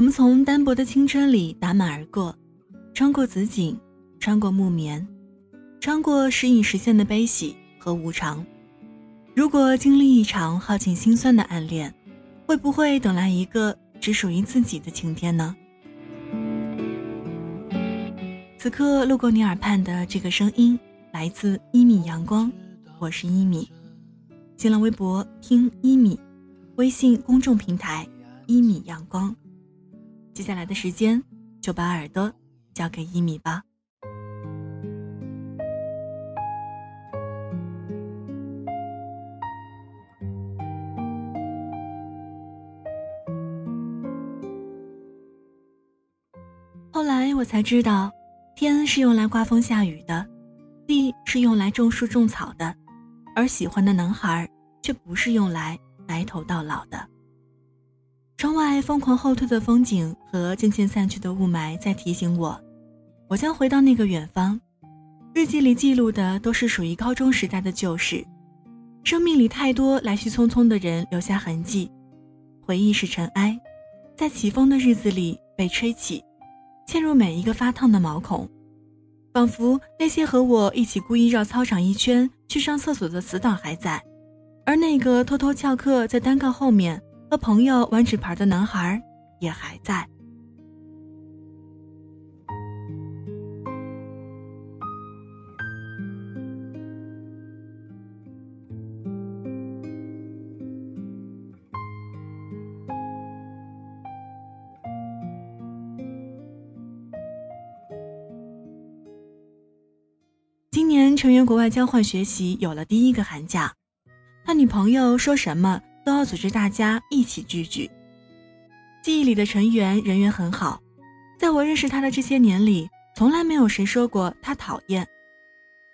我们从单薄的青春里打马而过，穿过紫锦，穿过木棉，穿过时隐时现的悲喜和无常。如果经历一场耗尽心酸的暗恋，会不会等来一个只属于自己的晴天呢？此刻路过你耳畔的这个声音，来自一米阳光，我是一米。新浪微博听一米，微信公众平台一米阳光。接下来的时间，就把耳朵交给一米吧。后来我才知道，天是用来刮风下雨的，地是用来种树种草的，而喜欢的男孩却不是用来白头到老的。窗外疯狂后退的风景和渐渐散去的雾霾在提醒我，我将回到那个远方。日记里记录的都是属于高中时代的旧事。生命里太多来去匆匆的人留下痕迹，回忆是尘埃，在起风的日子里被吹起，嵌入每一个发烫的毛孔，仿佛那些和我一起故意绕操场一圈去上厕所的死党还在，而那个偷偷翘课在单杠后面。和朋友玩纸牌的男孩也还在。今年成员国外交换学习有了第一个寒假，他女朋友说什么？都要组织大家一起聚聚。记忆里的陈圆人缘很好，在我认识他的这些年里，从来没有谁说过他讨厌。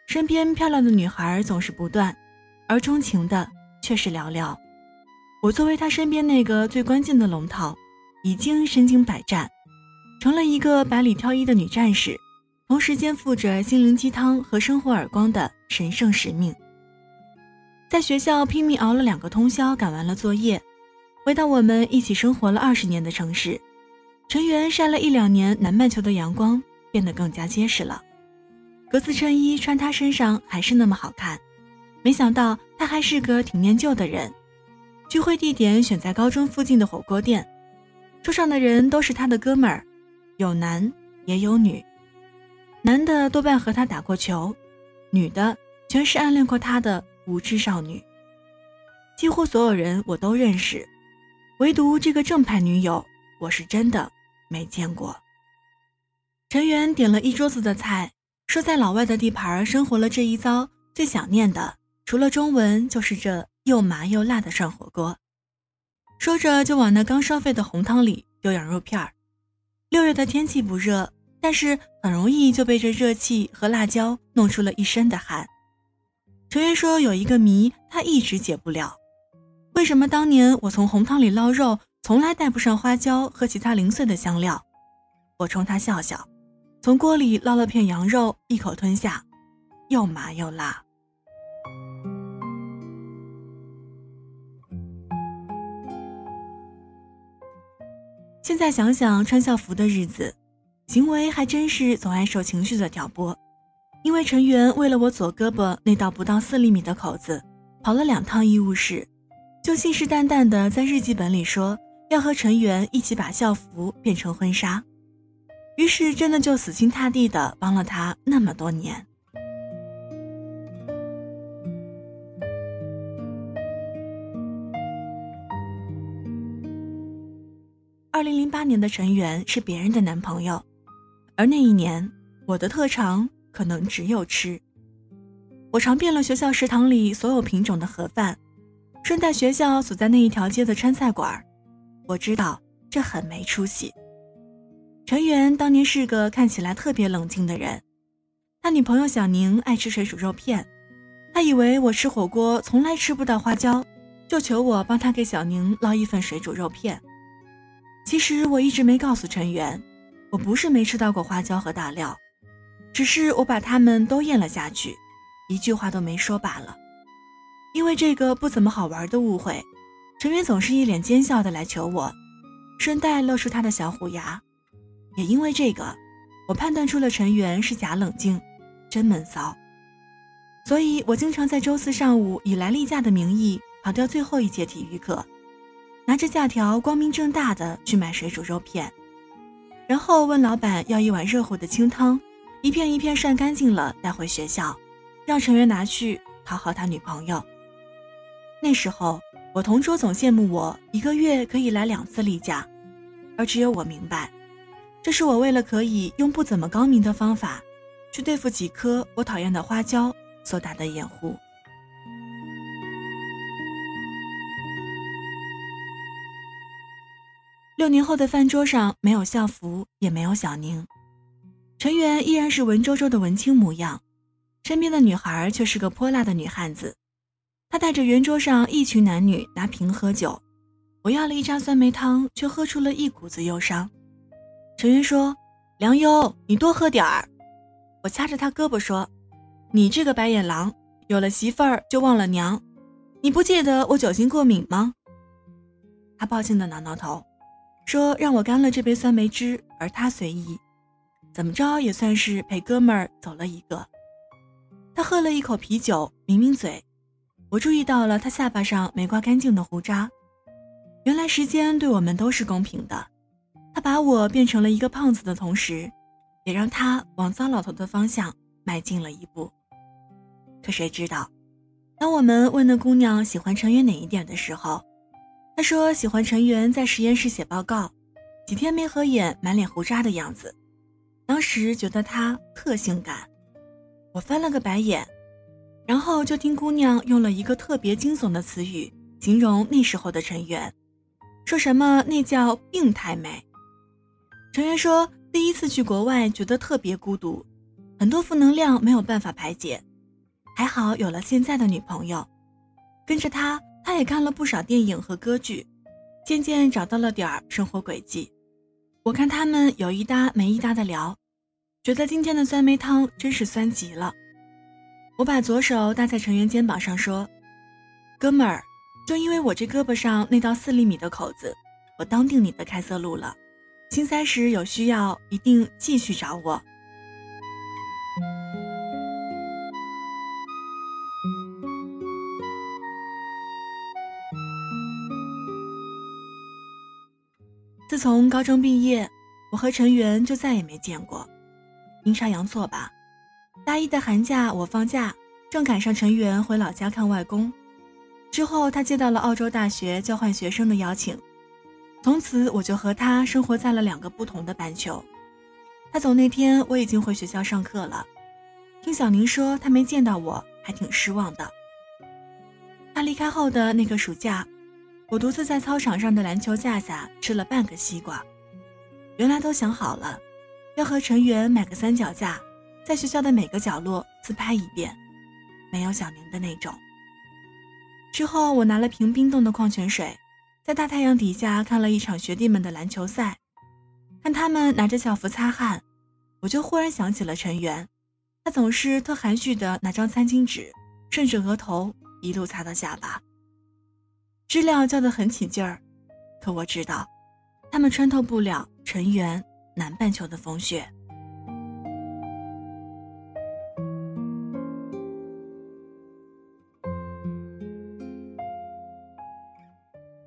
身边漂亮的女孩总是不断，而钟情的却是寥寥。我作为他身边那个最关键的龙套，已经身经百战，成了一个百里挑一的女战士，同时肩负着心灵鸡汤和生活耳光的神圣使命。在学校拼命熬了两个通宵，赶完了作业，回到我们一起生活了二十年的城市，陈圆晒了一两年南半球的阳光，变得更加结实了。格子衬衣穿他身上还是那么好看，没想到他还是个挺念旧的人。聚会地点选在高中附近的火锅店，桌上的人都是他的哥们儿，有男也有女，男的多半和他打过球，女的全是暗恋过他的。无知少女，几乎所有人我都认识，唯独这个正牌女友，我是真的没见过。陈元点了一桌子的菜，说在老外的地盘生活了这一遭，最想念的除了中文，就是这又麻又辣的涮火锅。说着就往那刚烧沸的红汤里丢羊肉片儿。六月的天气不热，但是很容易就被这热气和辣椒弄出了一身的汗。陈月说：“有一个谜，他一直解不了。为什么当年我从红汤里捞肉，从来带不上花椒和其他零碎的香料？”我冲他笑笑，从锅里捞了片羊肉，一口吞下，又麻又辣。现在想想，穿校服的日子，行为还真是总爱受情绪的挑拨。因为陈元为了我左胳膊那道不到四厘米的口子，跑了两趟医务室，就信誓旦旦的在日记本里说要和陈元一起把校服变成婚纱，于是真的就死心塌地的帮了他那么多年。二零零八年的陈元是别人的男朋友，而那一年我的特长。可能只有吃。我尝遍了学校食堂里所有品种的盒饭，顺带学校所在那一条街的川菜馆，我知道这很没出息。陈元当年是个看起来特别冷静的人，他女朋友小宁爱吃水煮肉片，他以为我吃火锅从来吃不到花椒，就求我帮他给小宁捞一份水煮肉片。其实我一直没告诉陈元，我不是没吃到过花椒和大料，只是我把它们都咽了下去，一句话都没说罢了。因为这个不怎么好玩的误会，陈元总是一脸奸笑的来求我，顺带露出他的小虎牙。也因为这个，我判断出了陈元是假冷静，真闷骚。所以我经常在周四上午以来例假的名义跑掉最后一节体育课，拿着假条光明正大的去买水煮肉片，然后问老板要一碗热乎的清汤，一片一片涮干净了带回学校，让陈元拿去讨好他女朋友。那时候，我同桌总羡慕我一个月可以来两次例假，而只有我明白，这是我为了可以用不怎么高明的方法，去对付几颗我讨厌的花椒所打的掩护。六年后的饭桌上，没有校服，也没有小宁，陈元依然是文绉绉的文青模样，身边的女孩却是个泼辣的女汉子。他带着圆桌上一群男女拿瓶喝酒，我要了一扎酸梅汤，却喝出了一股子忧伤。陈云说：“梁优，你多喝点儿。”我掐着他胳膊说：“你这个白眼狼，有了媳妇儿就忘了娘，你不记得我酒精过敏吗？”他抱歉的挠挠头，说：“让我干了这杯酸梅汁，而他随意，怎么着也算是陪哥们儿走了一个。”他喝了一口啤酒，抿抿嘴。我注意到了他下巴上没刮干净的胡渣，原来时间对我们都是公平的。他把我变成了一个胖子的同时，也让他往糟老头的方向迈进了一步。可谁知道，当我们问那姑娘喜欢陈元哪一点的时候，她说喜欢陈元在实验室写报告，几天没合眼，满脸胡渣的样子。当时觉得他特性感，我翻了个白眼。然后就听姑娘用了一个特别惊悚的词语形容那时候的陈元，说什么那叫病态美。陈元说第一次去国外觉得特别孤独，很多负能量没有办法排解，还好有了现在的女朋友，跟着他他也看了不少电影和歌剧，渐渐找到了点儿生活轨迹。我看他们有一搭没一搭的聊，觉得今天的酸梅汤真是酸极了。我把左手搭在成员肩膀上，说：“哥们儿，就因为我这胳膊上那道四厘米的口子，我当定你的开塞露了。心塞时有需要，一定继续找我。”自从高中毕业，我和陈元就再也没见过，阴差阳错吧。大一的寒假，我放假，正赶上陈元回老家看外公。之后，他接到了澳洲大学交换学生的邀请，从此我就和他生活在了两个不同的半球。他走那天，我已经回学校上课了。听小宁说，他没见到我，还挺失望的。他离开后的那个暑假，我独自在操场上的篮球架下吃了半个西瓜。原来都想好了，要和陈元买个三脚架。在学校的每个角落自拍一遍，没有小明的那种。之后，我拿了瓶冰冻的矿泉水，在大太阳底下看了一场学弟们的篮球赛，看他们拿着校服擦汗，我就忽然想起了陈元，他总是特含蓄的拿张餐巾纸，顺着额头一路擦到下巴。知了叫得很起劲儿，可我知道，他们穿透不了陈元南半球的风雪。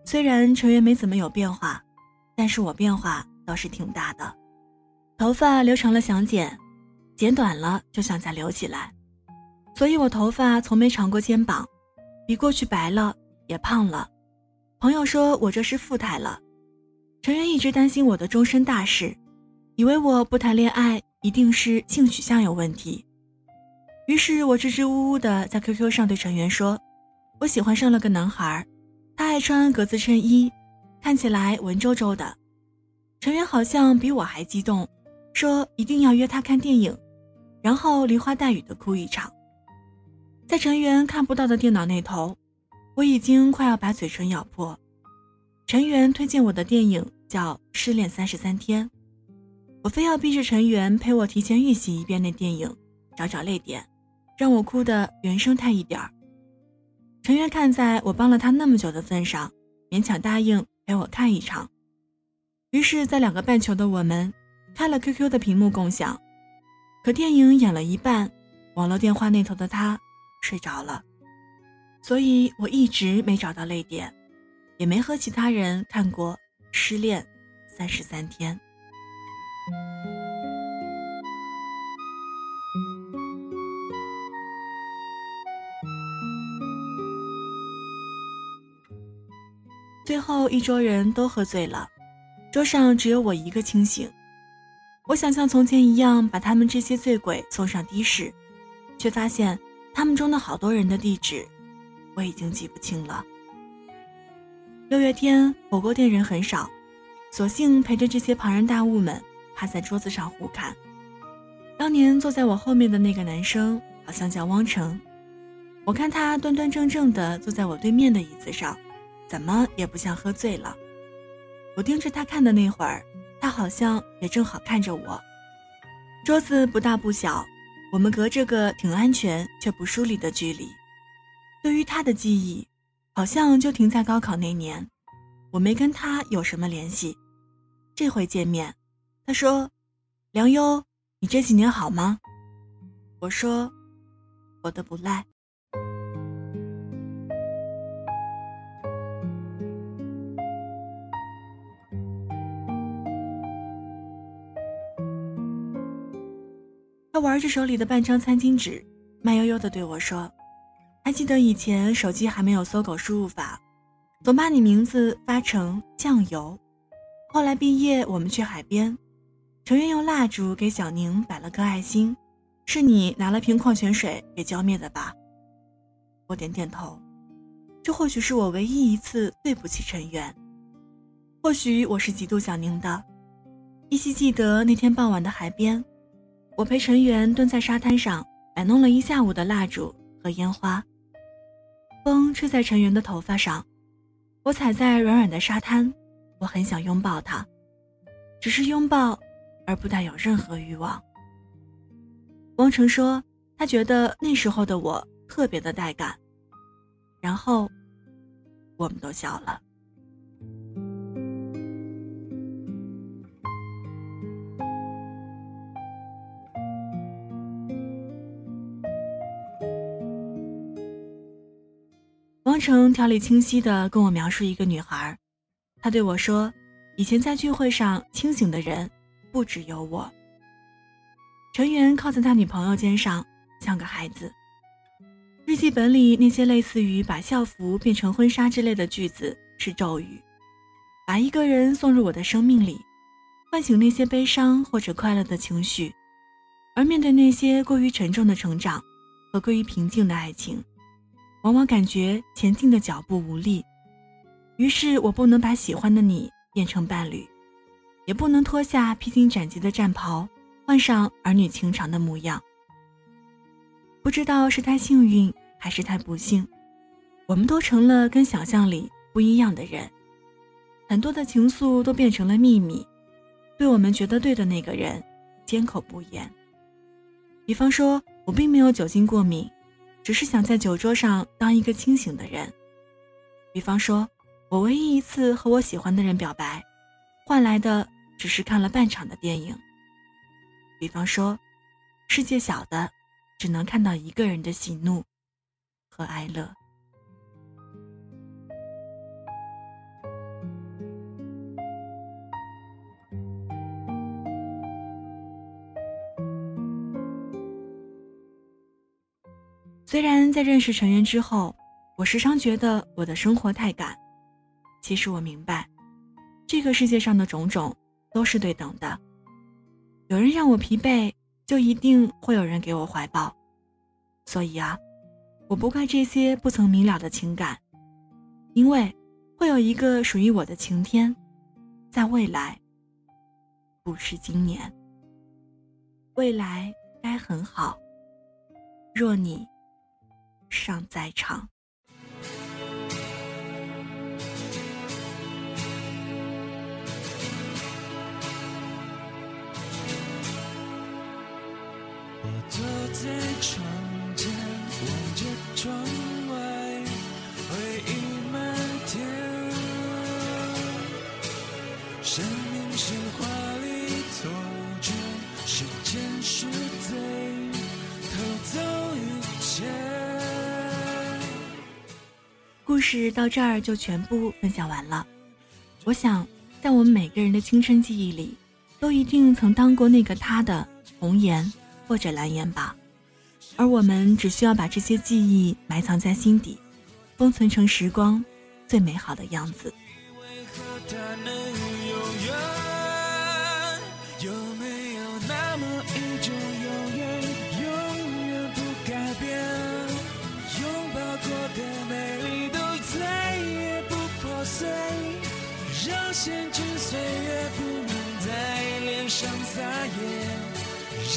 虽然陈元没怎么有变化，但是我变化倒是挺大的。头发留长了想剪，剪短了就想再留起来，所以我头发从没长过肩膀，比过去白了，也胖了。朋友说我这是富态了。陈元一直担心我的终身大事，以为我不谈恋爱一定是性取向有问题。于是我支支吾吾的在 QQ 上对陈元说：“我喜欢上了个男孩，他爱穿格子衬衣，看起来文绉绉的。陈源好像比我还激动，说一定要约他看电影，然后梨花带雨的哭一场。在陈源看不到的电脑那头，我已经快要把嘴唇咬破。陈源推荐我的电影叫《失恋三十三天》，我非要逼着陈源陪我提前预习一遍那电影，找找泪点，让我哭的原生态一点儿。陈源看在我帮了他那么久的份上，勉强答应陪我看一场。于是，在两个半球的我们，开了 QQ 的屏幕共享。可电影演了一半，网络电话那头的他睡着了，所以我一直没找到泪点。也没和其他人看过《失恋三十三天》。最后一桌人都喝醉了，桌上只有我一个清醒。我想像从前一样把他们这些醉鬼送上的士，却发现他们中的好多人的地址我已经记不清了。六月天火锅店人很少，索性陪着这些庞然大物们趴在桌子上互看。当年坐在我后面的那个男生好像叫汪成，我看他端端正正的坐在我对面的椅子上，怎么也不像喝醉了。我盯着他看的那会儿，他好像也正好看着我。桌子不大不小，我们隔着个挺安全却不疏离的距离。对于他的记忆。好像就停在高考那年，我没跟他有什么联系。这回见面，他说：“梁优，你这几年好吗？”我说：“活得不赖。”他玩着手里的半张餐巾纸，慢悠悠地对我说。还记得以前手机还没有搜狗输入法，总把你名字发成酱油。后来毕业，我们去海边，陈源用蜡烛给小宁摆了个爱心，是你拿了瓶矿泉水给浇灭的吧？我点点头。这或许是我唯一一次对不起陈源，或许我是嫉妒小宁的。依稀记得那天傍晚的海边，我陪陈源蹲在沙滩上摆弄了一下午的蜡烛和烟花。风吹在陈云的头发上，我踩在软软的沙滩，我很想拥抱他，只是拥抱，而不带有任何欲望。汪成说，他觉得那时候的我特别的带感，然后，我们都笑了。程条理清晰地跟我描述一个女孩，他对我说：“以前在聚会上清醒的人不只有我。”陈源靠在他女朋友肩上，像个孩子。日记本里那些类似于把校服变成婚纱之类的句子是咒语，把一个人送入我的生命里，唤醒那些悲伤或者快乐的情绪，而面对那些过于沉重的成长和过于平静的爱情。往往感觉前进的脚步无力，于是我不能把喜欢的你变成伴侣，也不能脱下披荆斩棘的战袍，换上儿女情长的模样。不知道是太幸运还是太不幸，我们都成了跟想象里不一样的人，很多的情愫都变成了秘密，对我们觉得对的那个人，缄口不言。比方说，我并没有酒精过敏。只是想在酒桌上当一个清醒的人。比方说，我唯一一次和我喜欢的人表白，换来的只是看了半场的电影。比方说，世界小的，只能看到一个人的喜怒和哀乐。虽然在认识陈源之后，我时常觉得我的生活太赶，其实我明白，这个世界上的种种都是对等的。有人让我疲惫，就一定会有人给我怀抱。所以啊，我不怪这些不曾明了的情感，因为会有一个属于我的晴天，在未来，不是今年。未来该很好，若你尚在场。坐在窗故事到这儿就全部分享完了。我想，在我们每个人的青春记忆里，都一定曾当过那个他的红颜。或者蓝颜吧，而我们只需要把这些记忆埋藏在心底，封存成时光最美好的样子。让闲去岁月不能在脸上撒野。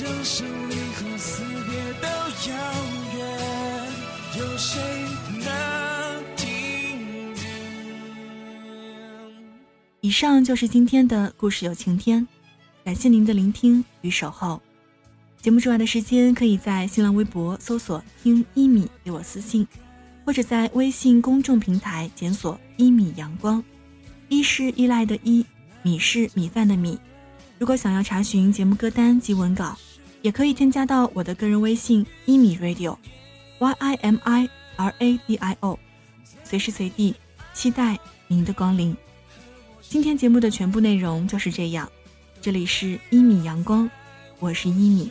让生离和死别都遥远，有谁能听见？以上就是今天的故事有晴天，感谢您的聆听与守候。节目之外的时间，可以在新浪微博搜索“听一米”给我私信，或者在微信公众平台检索“一米阳光”。一是依赖的依，米是米饭的米。如果想要查询节目歌单及文稿，也可以添加到我的个人微信一米 radio，y i m i r a d i o，随时随地期待您的光临。今天节目的全部内容就是这样，这里是一米阳光，我是一米，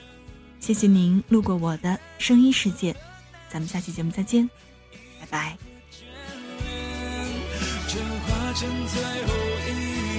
谢谢您路过我的声音世界，咱们下期节目再见，拜拜。这化成最后一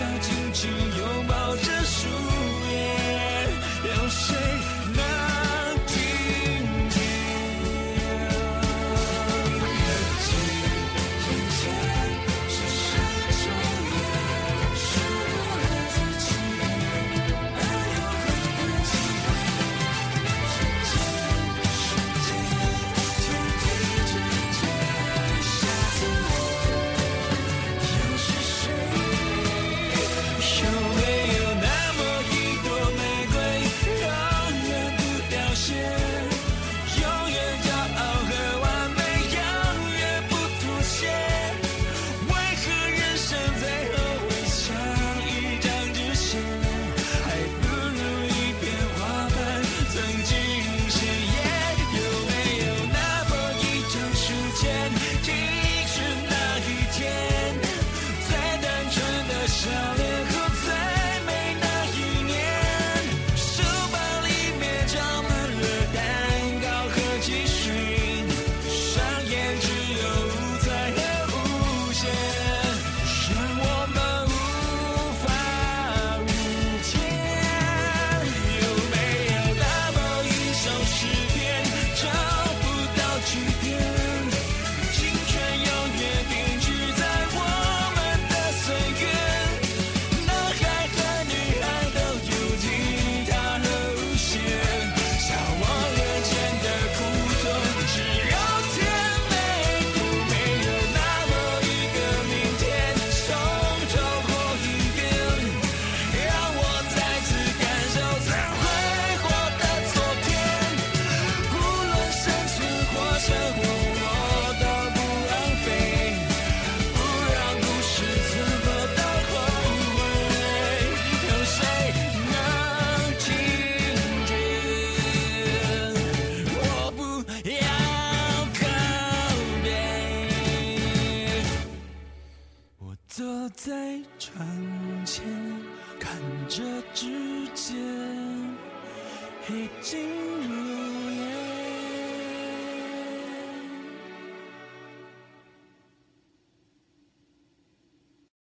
的荆棘